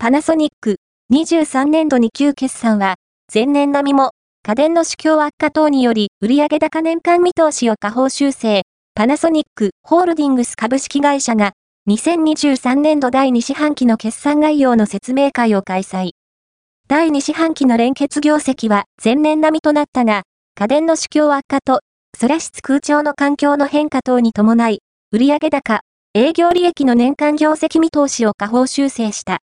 パナソニック、23年度に旧決算は、前年並みも、家電の市況悪化等により売上高年間見通しを下方修正、パナソニックホールディングス株式会社が、2023年度第2四半期の決算概要の説明会を開催。第2四半期の連結業績は前年並みとなったが、家電の市況悪化と、空室空調の環境の変化等に伴い、売上高、営業利益の年間業績見通しを下方修正した。